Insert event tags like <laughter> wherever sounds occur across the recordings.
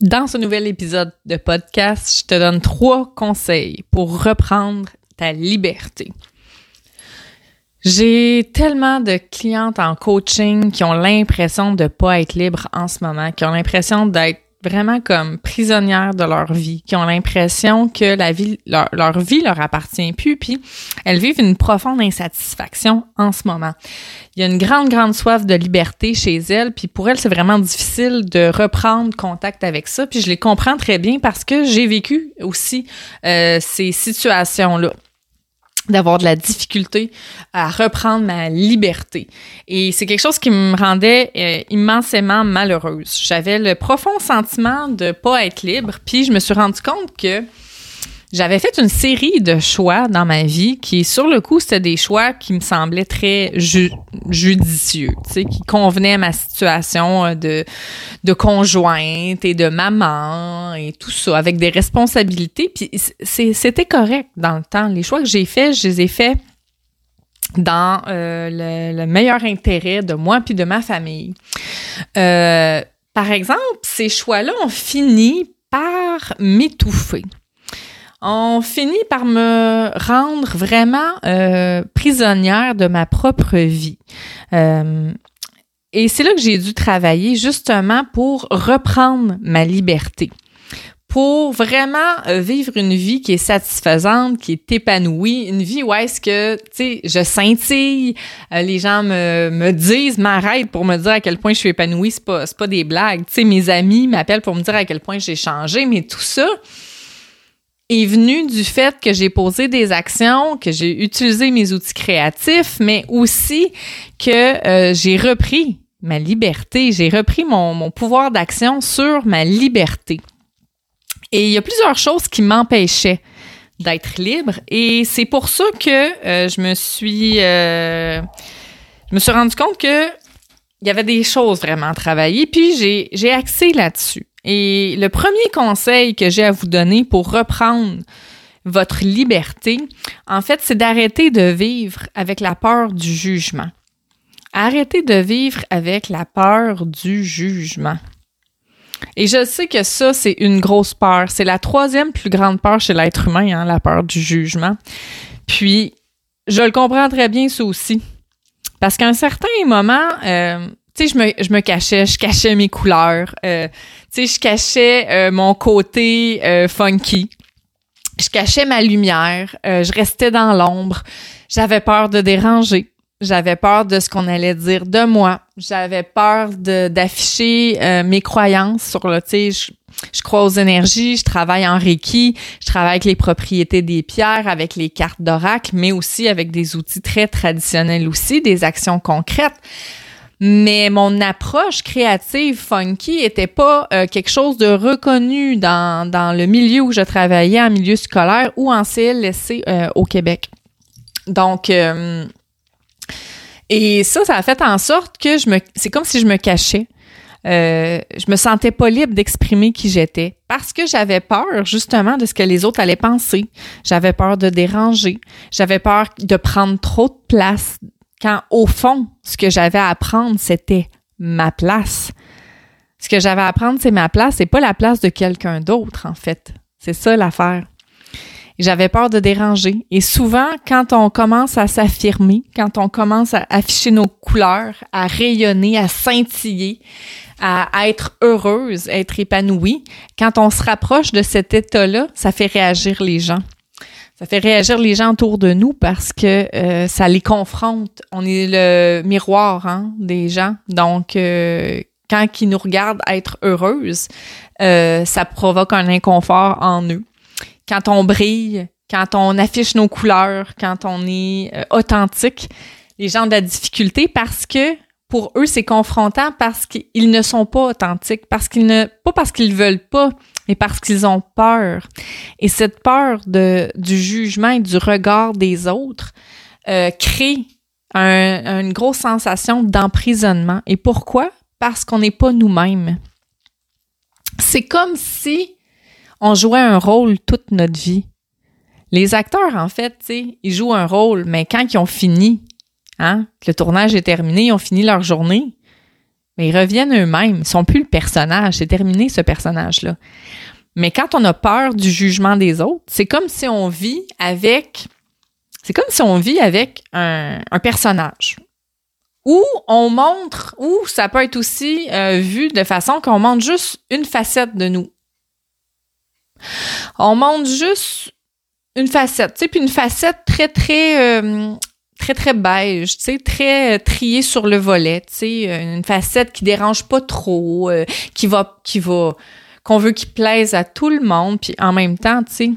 Dans ce nouvel épisode de podcast, je te donne trois conseils pour reprendre ta liberté. J'ai tellement de clientes en coaching qui ont l'impression de pas être libres en ce moment, qui ont l'impression d'être vraiment comme prisonnières de leur vie, qui ont l'impression que la vie, leur, vie leur appartient plus, puis elles vivent une profonde insatisfaction en ce moment. Il y a une grande, grande soif de liberté chez elles, puis pour elles, c'est vraiment difficile de reprendre contact avec ça, puis je les comprends très bien parce que j'ai vécu aussi euh, ces situations-là d'avoir de la difficulté à reprendre ma liberté. Et c'est quelque chose qui me rendait euh, immensément malheureuse. J'avais le profond sentiment de pas être libre, puis je me suis rendu compte que j'avais fait une série de choix dans ma vie qui, sur le coup, c'était des choix qui me semblaient très judicieux, tu sais, qui convenaient à ma situation euh, de, de conjointe et de maman et tout ça, avec des responsabilités. Puis c'était correct dans le temps. Les choix que j'ai faits, je les ai faits dans euh, le, meilleur intérêt de moi puis de ma famille. Euh, par exemple, ces choix-là ont fini par m'étouffer on finit par me rendre vraiment euh, prisonnière de ma propre vie. Euh, et c'est là que j'ai dû travailler justement pour reprendre ma liberté. Pour vraiment euh, vivre une vie qui est satisfaisante, qui est épanouie, une vie où est-ce que, tu sais, je scintille, les gens me, me disent, m'arrêtent pour me dire à quel point je suis épanouie, c'est pas, pas des blagues, tu sais, mes amis m'appellent pour me dire à quel point j'ai changé, mais tout ça, est venu du fait que j'ai posé des actions, que j'ai utilisé mes outils créatifs, mais aussi que euh, j'ai repris ma liberté, j'ai repris mon, mon pouvoir d'action sur ma liberté. Et il y a plusieurs choses qui m'empêchaient d'être libre et c'est pour ça que euh, je me suis euh, je me suis rendu compte que il y avait des choses vraiment à travailler puis j'ai j'ai axé là-dessus. Et le premier conseil que j'ai à vous donner pour reprendre votre liberté, en fait, c'est d'arrêter de vivre avec la peur du jugement. Arrêtez de vivre avec la peur du jugement. Et je sais que ça, c'est une grosse peur. C'est la troisième plus grande peur chez l'être humain, hein, la peur du jugement. Puis, je le comprends très bien, ça aussi. Parce qu'à un certain moment, euh, sais, je me, je me cachais, je cachais mes couleurs, euh, tu sais, je cachais euh, mon côté euh, funky, je cachais ma lumière, je restais dans l'ombre, j'avais peur de déranger, j'avais peur de ce qu'on allait dire de moi, j'avais peur d'afficher mes croyances sur le, tu sais, je, je crois aux énergies, je travaille en Reiki, je travaille avec les propriétés des pierres, avec les cartes d'oracle, mais aussi avec des outils très traditionnels aussi, des actions concrètes mais mon approche créative funky était pas euh, quelque chose de reconnu dans, dans le milieu où je travaillais, en milieu scolaire ou en CLSC euh, au Québec. Donc, euh, et ça, ça a fait en sorte que je me, c'est comme si je me cachais. je me sentais pas libre d'exprimer qui j'étais parce que j'avais peur justement de ce que les autres allaient penser. J'avais peur de déranger. J'avais peur de prendre trop de place quand au fond, ce que j'avais à apprendre, c'était ma place. Ce que j'avais à apprendre, c'est ma place, c'est pas la place de quelqu'un d'autre, en fait. C'est ça l'affaire. J'avais peur de déranger. Et souvent, quand on commence à s'affirmer, quand on commence à afficher nos couleurs, à rayonner, à scintiller, à, être heureuse, à être épanouie, quand on se rapproche de cet état-là, ça fait réagir les gens ça fait réagir les gens autour de nous parce que euh, ça les confronte. On est le miroir hein, des gens. Donc, euh, quand ils nous regardent être heureuses, euh, ça provoque un inconfort en eux. Quand on brille, quand on affiche nos couleurs, quand on est authentique, les gens ont de la difficulté parce que pour eux, c'est confrontant parce qu'ils ne sont pas authentiques, parce qu'ils ne, pas parce qu'ils veulent pas, mais parce qu'ils ont peur. Et cette peur du jugement et du regard des autres euh, crée une grosse sensation d'emprisonnement. Et pourquoi? Parce qu'on n'est pas nous-mêmes. C'est comme si on jouait un rôle toute notre vie. Les acteurs, en fait, ils jouent un rôle, mais quand ils ont fini, Hein? le tournage est terminé, ils ont fini leur journée. Mais ils reviennent eux-mêmes. Ils sont plus le personnage. C'est terminé, ce personnage-là. Mais quand on a peur du jugement des autres, c'est comme si on vit avec. C'est comme si on vit avec un, personnage. Ou on montre, ou ça peut être aussi euh, vu de façon qu'on montre juste une facette de nous. On montre juste une facette, tu sais, puis une facette très, très, euh, très, très beige, tu sais, très euh, triée sur le volet, tu sais, une facette qui dérange pas trop, qui va, qui va, qu'on veut qu'il plaise à tout le monde, puis en même temps, tu sais,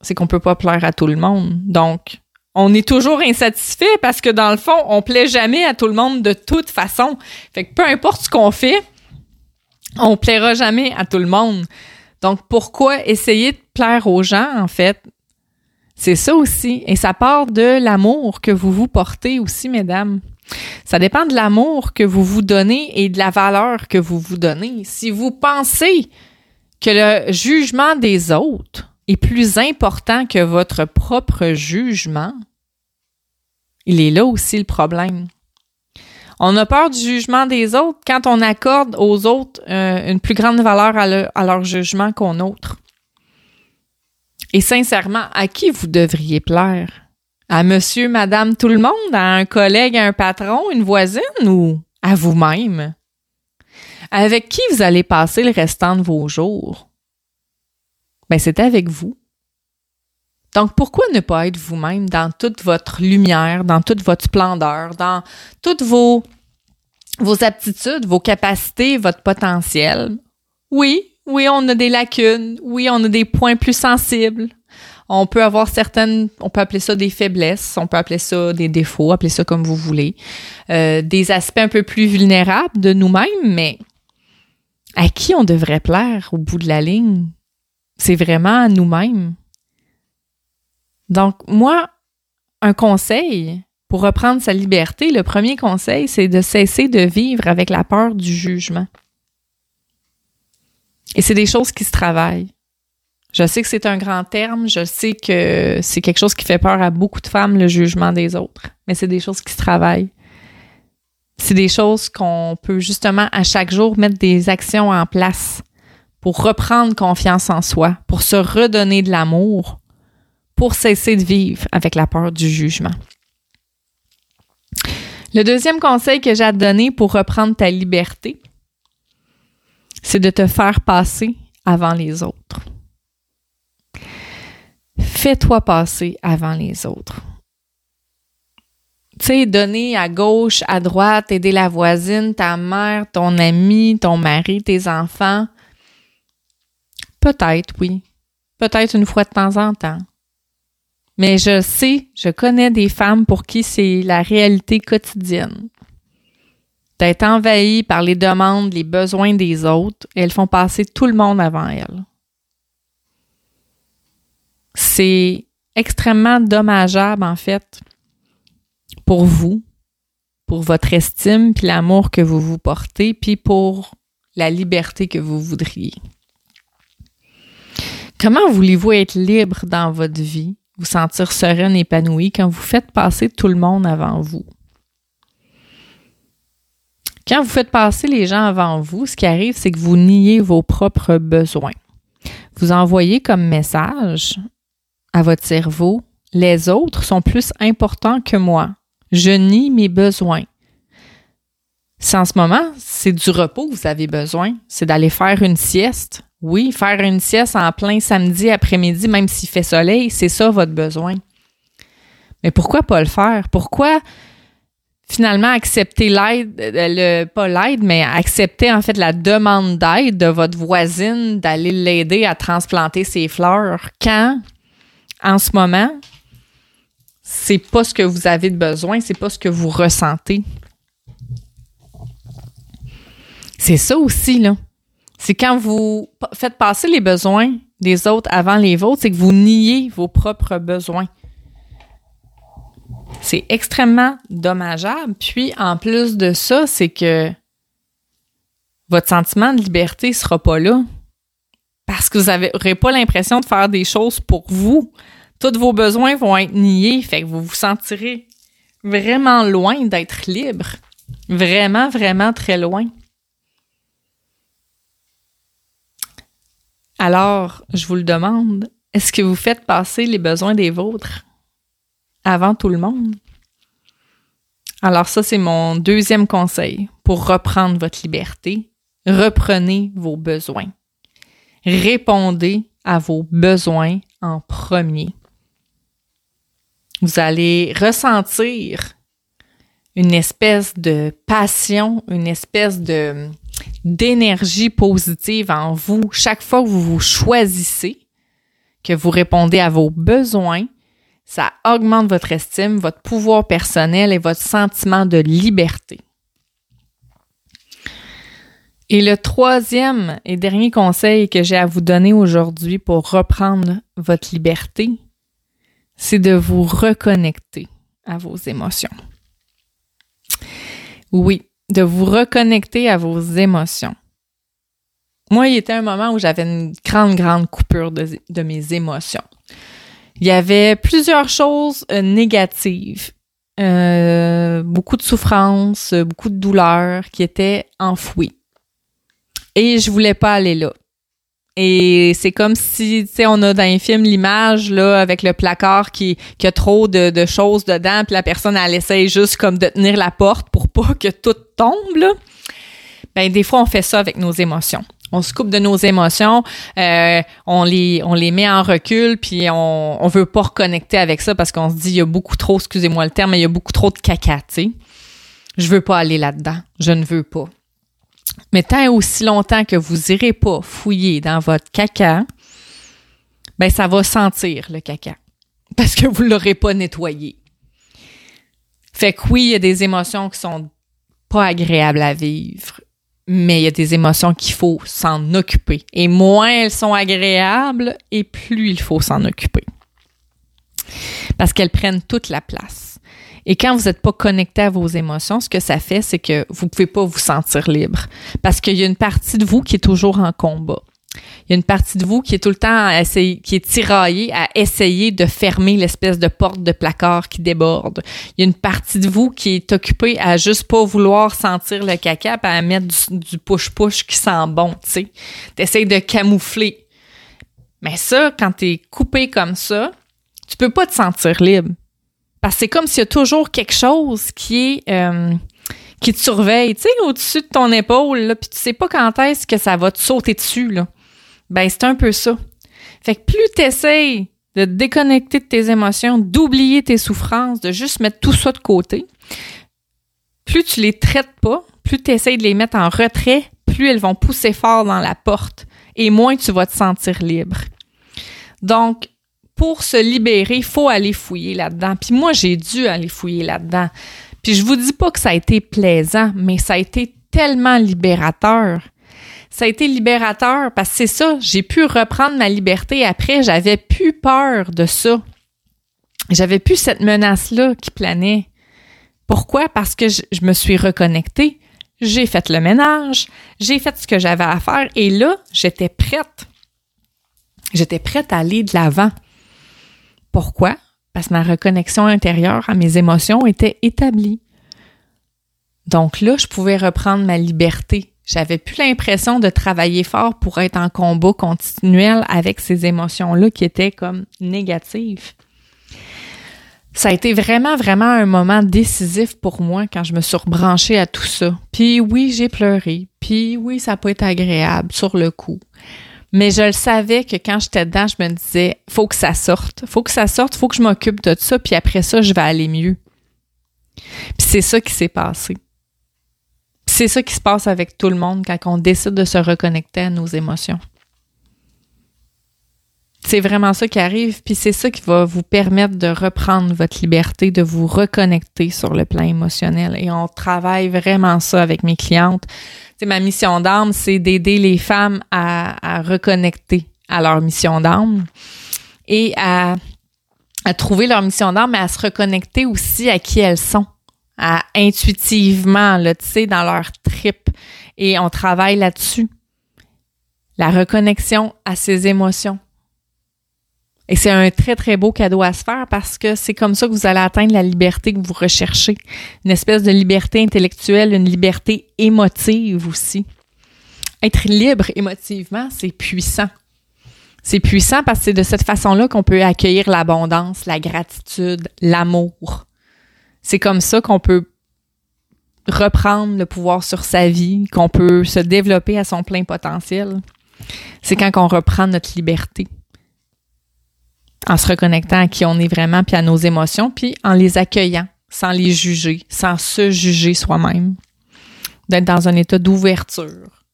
c'est qu'on peut pas plaire à tout le monde. Donc, on est toujours insatisfait parce que dans le fond, on plaît jamais à tout le monde de toute façon. Fait que peu importe ce qu'on fait, on plaira jamais à tout le monde. Donc, pourquoi essayer de plaire aux gens, en fait? C'est ça aussi. Et ça part de l'amour que vous vous portez aussi, mesdames. Ça dépend de l'amour que vous vous donnez et de la valeur que vous vous donnez. Si vous pensez que le jugement des autres est plus important que votre propre jugement, il est là aussi le problème. On a peur du jugement des autres quand on accorde aux autres euh, une plus grande valeur à, leur jugement qu'aux nôtres. Et sincèrement, à qui vous devriez plaire? À monsieur, madame, tout le monde? À un collègue, à un patron, une voisine ou à vous-même? Avec qui vous allez passer le restant de vos jours? Ben, c'est avec vous. Donc, pourquoi ne pas être vous-même dans toute votre lumière, dans toute votre splendeur, dans toutes vos, vos aptitudes, vos capacités, votre potentiel? Oui, oui, on a des lacunes. Oui, on a des points plus sensibles. On peut avoir certaines, on peut appeler ça des faiblesses, on peut appeler ça des défauts, appeler ça comme vous voulez. Euh, des aspects un peu plus vulnérables de nous-mêmes, mais à qui on devrait plaire au bout de la ligne? C'est vraiment à nous-mêmes. Donc, moi, un conseil pour reprendre sa liberté, le premier conseil, c'est de cesser de vivre avec la peur du jugement. Et c'est des choses qui se travaillent. Je sais que c'est un grand terme, je sais que c'est quelque chose qui fait peur à beaucoup de femmes, le jugement des autres, mais c'est des choses qui se travaillent c'est des choses qu'on peut justement à chaque jour mettre des actions en place pour reprendre confiance en soi, pour se redonner de l'amour, pour cesser de vivre avec la peur du jugement. Le deuxième conseil que j'ai à te donner pour reprendre ta liberté, c'est de te faire passer avant les autres. Fais-toi passer avant les autres tu sais, donner à gauche, à droite, aider la voisine, ta mère, ton ami, ton mari, tes enfants. Peut-être, oui. Peut-être une fois de temps en temps. Mais je sais, je connais des femmes pour qui c'est la réalité quotidienne. D'être envahies par les demandes, les besoins des autres, elles font passer tout le monde avant elles. C'est extrêmement dommageable, en fait, pour vous, pour votre estime, puis l'amour que vous vous portez, puis pour la liberté que vous voudriez. Comment voulez-vous être libre dans votre vie, vous sentir sereine, épanouie quand vous faites passer tout le monde avant vous? Quand vous faites passer les gens avant vous, ce qui arrive, c'est que vous niez vos propres besoins. Vous envoyez comme message à votre cerveau, les autres sont plus importants que moi. Je nie mes besoins. Si en ce moment, c'est du repos que vous avez besoin, c'est d'aller faire une sieste. Oui, faire une sieste en plein samedi après-midi, même s'il fait soleil, c'est ça votre besoin. Mais pourquoi pas le faire? Pourquoi finalement accepter l'aide, le, pas l'aide, mais accepter en fait la demande d'aide de votre voisine d'aller l'aider à transplanter ses fleurs quand, en ce moment, c'est pas ce que vous avez de besoin, c'est pas ce que vous ressentez. C'est ça aussi, là. C'est quand vous faites passer les besoins des autres avant les vôtres, c'est que vous niez vos propres besoins. C'est extrêmement dommageable. Puis, en plus de ça, c'est que votre sentiment de liberté ne sera pas là. Parce que vous n'aurez pas l'impression de faire des choses pour vous. Tous vos besoins vont être niés. Fait que vous vous sentirez vraiment loin d'être libre. Vraiment, vraiment très loin. Alors, je vous le demande, est-ce que vous faites passer les besoins des vôtres? Avant tout le monde? Alors ça, c'est mon deuxième conseil pour reprendre votre liberté. Reprenez vos besoins. Répondez à vos besoins en premier. Vous allez ressentir une espèce de passion, une espèce de d'énergie positive en vous chaque fois que vous vous choisissez, que vous répondez à vos besoins, ça augmente votre estime, votre pouvoir personnel et votre sentiment de liberté. Et le troisième et dernier conseil que j'ai à vous donner aujourd'hui pour reprendre votre liberté, c'est de vous reconnecter à vos émotions. Oui, de vous reconnecter à vos émotions. Moi, il était un moment où j'avais une grande, grande coupure de, mes émotions. Il y avait plusieurs choses euh, négatives, euh, beaucoup de souffrance, beaucoup de douleur qui étaient enfouies. Et je voulais pas aller là. Et c'est comme si, tu sais, on a dans un film l'image, là, avec le placard qui, qui a trop de, de, choses dedans, puis la personne, elle essaye juste comme de tenir la porte pour pas que tout tombe, là. Ben, des fois, on fait ça avec nos émotions. On se coupe de nos émotions, euh, on les on les met en recul, puis on on veut pas reconnecter avec ça parce qu'on se dit il y a beaucoup trop, excusez-moi le terme, mais il y a beaucoup trop de caca, tu sais. Je veux pas aller là-dedans, je ne veux pas. Mais tant et aussi longtemps que vous irez pas fouiller dans votre caca, ben ça va sentir le caca <laughs> parce que vous l'aurez pas nettoyé. Fait que oui, il y a des émotions qui sont pas agréables à vivre, mais il y a des émotions qu'il faut s'en occuper. Et moins elles sont agréables, et plus il faut s'en occuper. Parce qu'elles prennent toute la place. Et quand vous n'êtes pas connecté à vos émotions, ce que ça fait, c'est que vous pouvez pas vous sentir libre. Parce qu'il y a une partie de vous qui est toujours en combat. Il y a une partie de vous qui est tout le temps à essayer, qui est tiraillée à essayer de fermer l'espèce de porte de placard qui déborde. Il y a une partie de vous qui est occupée à juste pas vouloir sentir le caca, à mettre du push-push qui sent bon, tu sais. T'essayes de camoufler. Mais ça, quand t'es coupé comme ça, tu peux pas te sentir libre. Parce que c'est comme s'il y a toujours quelque chose qui est euh, qui te surveille, tu sais, au-dessus de ton épaule, là, puis tu sais pas quand est-ce que ça va te sauter dessus, là. Ben, c'est un peu ça. Fait que plus tu essayes de te déconnecter de tes émotions, d'oublier tes souffrances, de juste mettre tout ça de côté, plus tu les traites pas, plus tu essayes de les mettre en retrait, plus elles vont pousser fort dans la porte et moins tu vas te sentir libre. Donc, pour se libérer, il faut aller fouiller là-dedans. Puis moi, j'ai dû aller fouiller là-dedans. Puis je vous dis pas que ça a été plaisant, mais ça a été tellement libérateur. Ça a été libérateur parce que c'est ça, j'ai pu reprendre ma liberté après, j'avais plus peur de ça. J'avais plus cette menace-là qui planait. Pourquoi? Parce que je, me suis reconnectée, j'ai fait le ménage, j'ai fait ce que j'avais à faire et là, j'étais prête. J'étais prête à aller de l'avant. Pourquoi? Parce que ma reconnexion intérieure à mes émotions était établie. Donc là, je pouvais reprendre ma liberté. J'avais plus l'impression de travailler fort pour être en combat continuel avec ces émotions-là qui étaient comme négatives. Ça a été vraiment, vraiment un moment décisif pour moi quand je me suis rebranchée à tout ça. Puis oui, j'ai pleuré. Puis oui, ça peut être agréable sur le coup. Mais je le savais que quand j'étais dedans, je me disais, faut que ça sorte. Faut que ça sorte, faut que je m'occupe de ça, puis après ça, je vais aller mieux. Puis c'est ça qui s'est passé. C'est ça qui se passe avec tout le monde quand on décide de se reconnecter à nos émotions. C'est vraiment ça qui arrive, puis c'est ça qui va vous permettre de reprendre votre liberté, de vous reconnecter sur le plan émotionnel. Et on travaille vraiment ça avec mes clientes ma mission d'âme, c'est d'aider les femmes à, reconnecter à leur mission d'âme et à, trouver leur mission d'âme, mais à se reconnecter aussi à qui elles sont, à intuitivement, là, tu sais, dans leur trip. Et on travaille là-dessus. La reconnexion à ses émotions. Et c'est un très, très beau cadeau à se faire parce que c'est comme ça que vous allez atteindre la liberté que vous recherchez. Une espèce de liberté intellectuelle, une liberté émotive aussi. Être libre émotivement, c'est puissant. C'est puissant parce que c'est de cette façon-là qu'on peut accueillir l'abondance, la gratitude, l'amour. C'est comme ça qu'on peut reprendre le pouvoir sur sa vie, qu'on peut se développer à son plein potentiel. C'est quand on reprend notre liberté en se reconnectant à qui on est vraiment, puis à nos émotions, puis en les accueillant, sans les juger, sans se juger soi-même, d'être dans un état d'ouverture.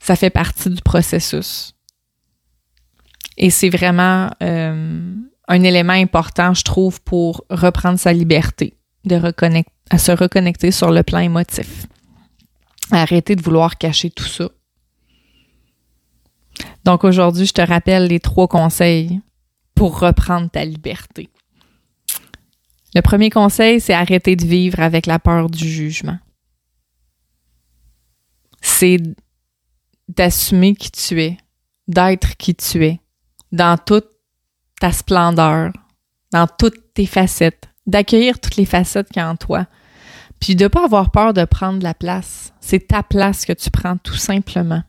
Ça fait partie du processus. Et c'est vraiment euh, un élément important, je trouve, pour reprendre sa liberté, de reconnecter, à se reconnecter sur le plan émotif. Arrêter de vouloir cacher tout ça. Donc aujourd'hui, je te rappelle les trois conseils pour reprendre ta liberté. Le premier conseil, c'est arrêter de vivre avec la peur du jugement. C'est d'assumer qui tu es, d'être qui tu es, dans toute ta splendeur, dans toutes tes facettes, d'accueillir toutes les facettes qu'il y a en toi, puis de ne pas avoir peur de prendre la place. C'est ta place que tu prends tout simplement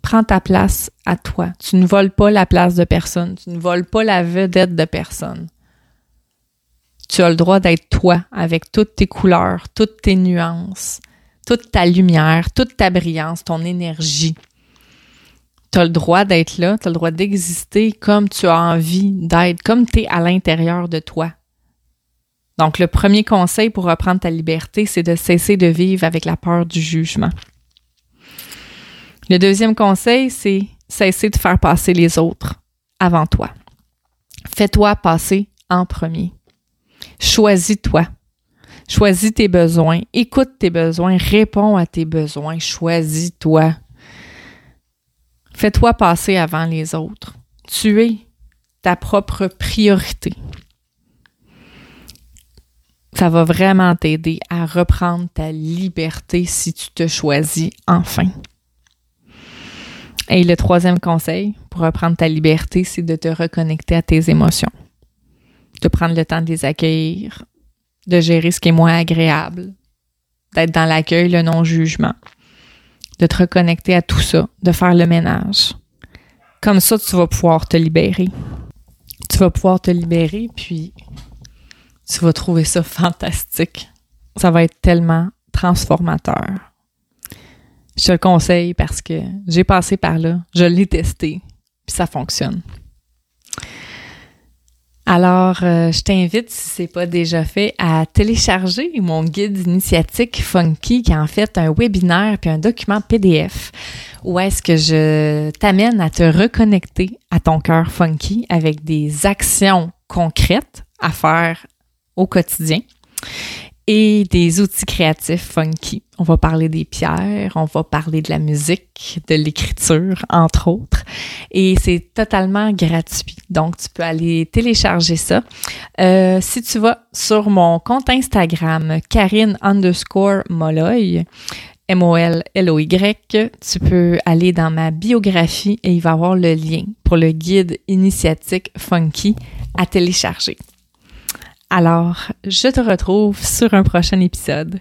prends ta place à toi. Tu ne voles pas la place de personne. Tu ne voles pas la vedette de personne. Tu as le droit d'être toi avec toutes tes couleurs, toutes tes nuances, toute ta lumière, toute ta brillance, ton énergie. Tu as le droit d'être là, tu as le droit d'exister comme tu as envie d'être, comme tu es à l'intérieur de toi. Donc, le premier conseil pour reprendre ta liberté, c'est de cesser de vivre avec la peur du jugement. Le deuxième conseil, c'est cesser de faire passer les autres avant toi. Fais-toi passer en premier. Choisis-toi. Choisis tes besoins, écoute tes besoins, réponds à tes besoins, choisis-toi. Fais-toi passer avant les autres. Tu es ta propre priorité. Ça va vraiment t'aider à reprendre ta liberté si tu te choisis enfin. Et le troisième conseil pour reprendre ta liberté, c'est de te reconnecter à tes émotions, de prendre le temps de les accueillir, de gérer ce qui est moins agréable, d'être dans l'accueil, le non-jugement, de te reconnecter à tout ça, de faire le ménage. Comme ça, tu vas pouvoir te libérer. Tu vas pouvoir te libérer, puis tu vas trouver ça <laughs> fantastique. Ça va être tellement transformateur. Je te le conseille parce que j'ai passé par là, je l'ai testé, puis ça fonctionne. Alors, euh, je t'invite, si c'est pas déjà fait, à télécharger mon guide initiatique Funky, qui est en fait un webinaire puis un document PDF, où est-ce que je t'amène à te reconnecter à ton cœur funky avec des actions concrètes à faire au quotidien et des outils créatifs funky. On va parler des pierres, on va parler de la musique, de l'écriture, entre autres. Et c'est totalement gratuit. Donc, tu peux aller télécharger ça. Euh, si tu vas sur mon compte Instagram, Karine underscore Molloy, M-O-L-L-O-Y, tu peux aller dans ma biographie et il va y avoir le lien pour le guide initiatique funky à télécharger. Alors, je te retrouve sur un prochain épisode.